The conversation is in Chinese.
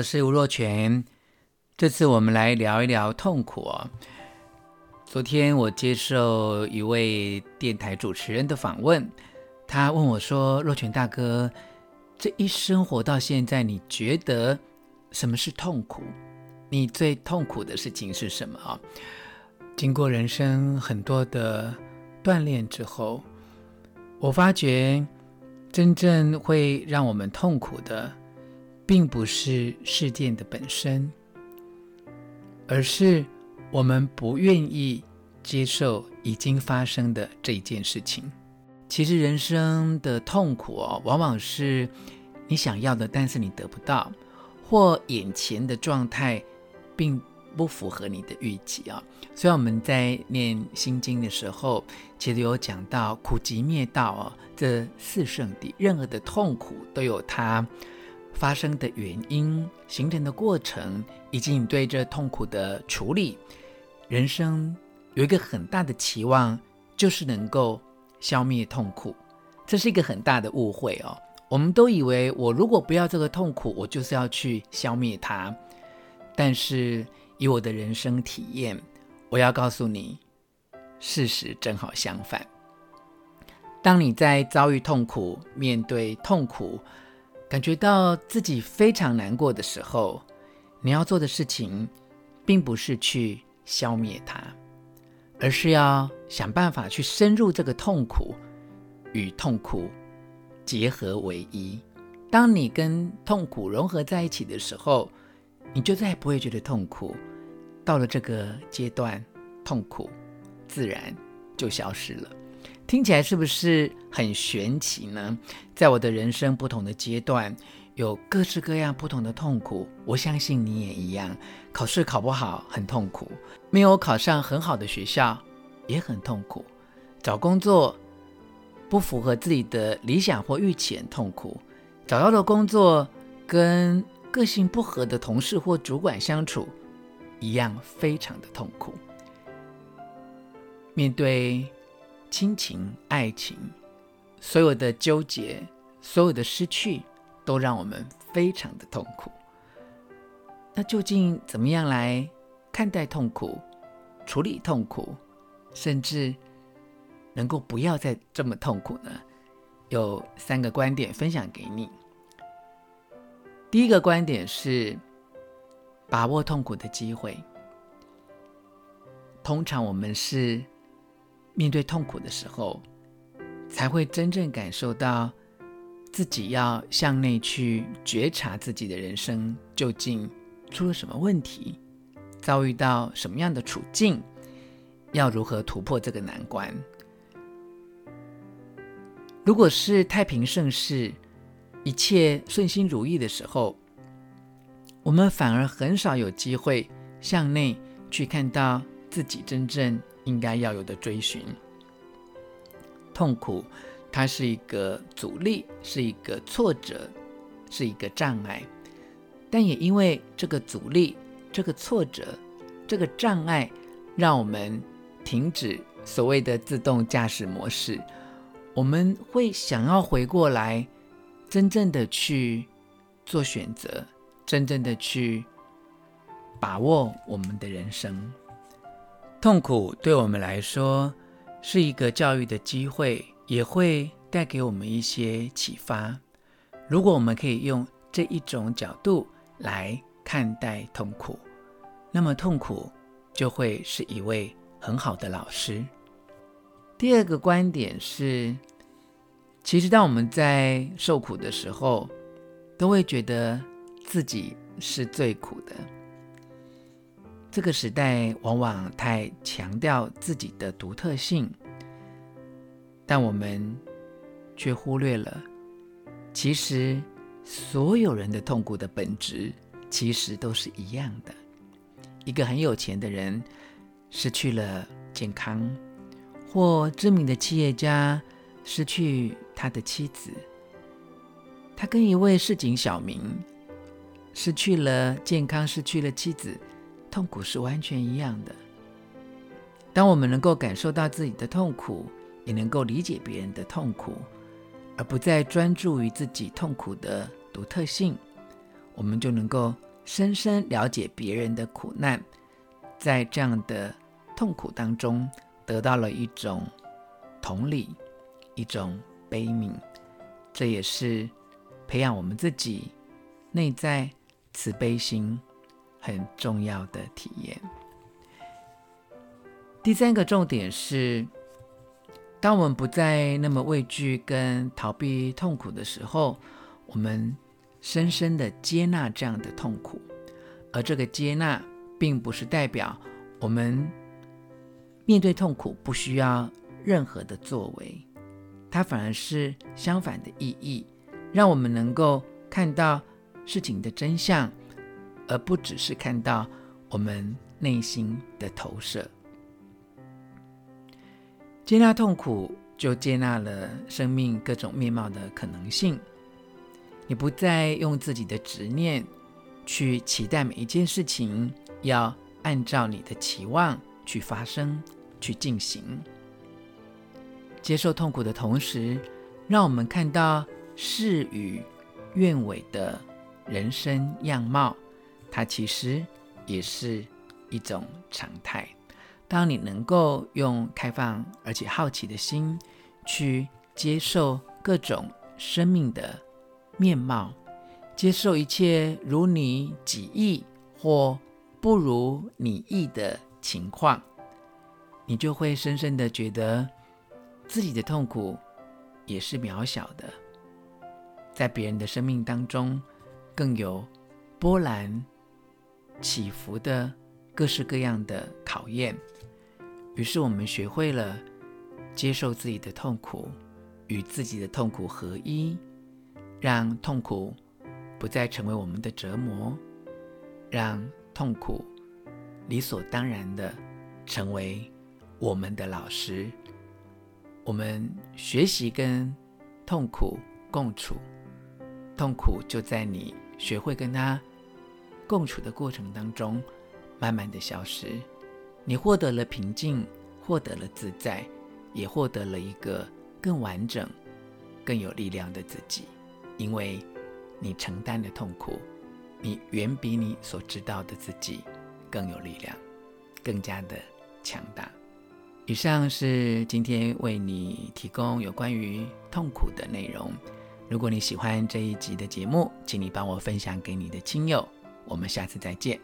我是吴若权。这次我们来聊一聊痛苦哦。昨天我接受一位电台主持人的访问，他问我说：“若权大哥，这一生活到现在，你觉得什么是痛苦？你最痛苦的事情是什么啊？”经过人生很多的锻炼之后，我发觉真正会让我们痛苦的，并不是事件的本身。而是我们不愿意接受已经发生的这一件事情。其实人生的痛苦哦，往往是你想要的，但是你得不到，或眼前的状态并不符合你的预期啊。所以我们在念心经的时候，其实有讲到苦集灭道哦，这四圣谛，任何的痛苦都有它发生的原因、形成的过程，以及你对这痛苦的处理。人生有一个很大的期望，就是能够消灭痛苦。这是一个很大的误会哦。我们都以为，我如果不要这个痛苦，我就是要去消灭它。但是以我的人生体验，我要告诉你，事实正好相反。当你在遭遇痛苦、面对痛苦，感觉到自己非常难过的时候，你要做的事情，并不是去消灭它，而是要想办法去深入这个痛苦，与痛苦结合为一。当你跟痛苦融合在一起的时候，你就再也不会觉得痛苦。到了这个阶段，痛苦自然就消失了。听起来是不是很玄奇呢？在我的人生不同的阶段，有各式各样不同的痛苦。我相信你也一样，考试考不好很痛苦，没有考上很好的学校也很痛苦，找工作不符合自己的理想或预期很痛苦，找到的工作跟个性不合的同事或主管相处一样非常的痛苦。面对。亲情、爱情，所有的纠结，所有的失去，都让我们非常的痛苦。那究竟怎么样来看待痛苦、处理痛苦，甚至能够不要再这么痛苦呢？有三个观点分享给你。第一个观点是把握痛苦的机会。通常我们是。面对痛苦的时候，才会真正感受到自己要向内去觉察自己的人生究竟出了什么问题，遭遇到什么样的处境，要如何突破这个难关。如果是太平盛世，一切顺心如意的时候，我们反而很少有机会向内去看到自己真正。应该要有的追寻，痛苦，它是一个阻力，是一个挫折，是一个障碍。但也因为这个阻力、这个挫折、这个障碍，让我们停止所谓的自动驾驶模式。我们会想要回过来，真正的去做选择，真正的去把握我们的人生。痛苦对我们来说是一个教育的机会，也会带给我们一些启发。如果我们可以用这一种角度来看待痛苦，那么痛苦就会是一位很好的老师。第二个观点是，其实当我们在受苦的时候，都会觉得自己是最苦的。这个时代往往太强调自己的独特性，但我们却忽略了，其实所有人的痛苦的本质其实都是一样的。一个很有钱的人失去了健康，或知名的企业家失去他的妻子，他跟一位市井小民失去了健康，失去了妻子。痛苦是完全一样的。当我们能够感受到自己的痛苦，也能够理解别人的痛苦，而不再专注于自己痛苦的独特性，我们就能够深深了解别人的苦难，在这样的痛苦当中得到了一种同理，一种悲悯，这也是培养我们自己内在慈悲心很重要的体验。第三个重点是，当我们不再那么畏惧跟逃避痛苦的时候，我们深深的接纳这样的痛苦，而这个接纳并不是代表我们面对痛苦不需要任何的作为，它反而是相反的意义，让我们能够看到事情的真相，而不只是看到我们内心的投射。接纳痛苦，就接纳了生命各种面貌的可能性。你不再用自己的执念去期待每一件事情要按照你的期望去发生、去进行。接受痛苦的同时，让我们看到事与愿违的人生样貌，它其实也是一种常态。当你能够用开放而且好奇的心去接受各种生命的面貌，接受一切如你己意或不如你意的情况，你就会深深的觉得自己的痛苦也是渺小的，在别人的生命当中更有波澜起伏的各式各样的考验。于是我们学会了接受自己的痛苦，与自己的痛苦合一，让痛苦不再成为我们的折磨，让痛苦理所当然的成为我们的老师。我们学习跟痛苦共处，痛苦就在你学会跟它共处的过程当中，慢慢的消失。你获得了平静，获得了自在，也获得了一个更完整、更有力量的自己。因为你承担的痛苦，你远比你所知道的自己更有力量，更加的强大。以上是今天为你提供有关于痛苦的内容。如果你喜欢这一集的节目，请你帮我分享给你的亲友。我们下次再见。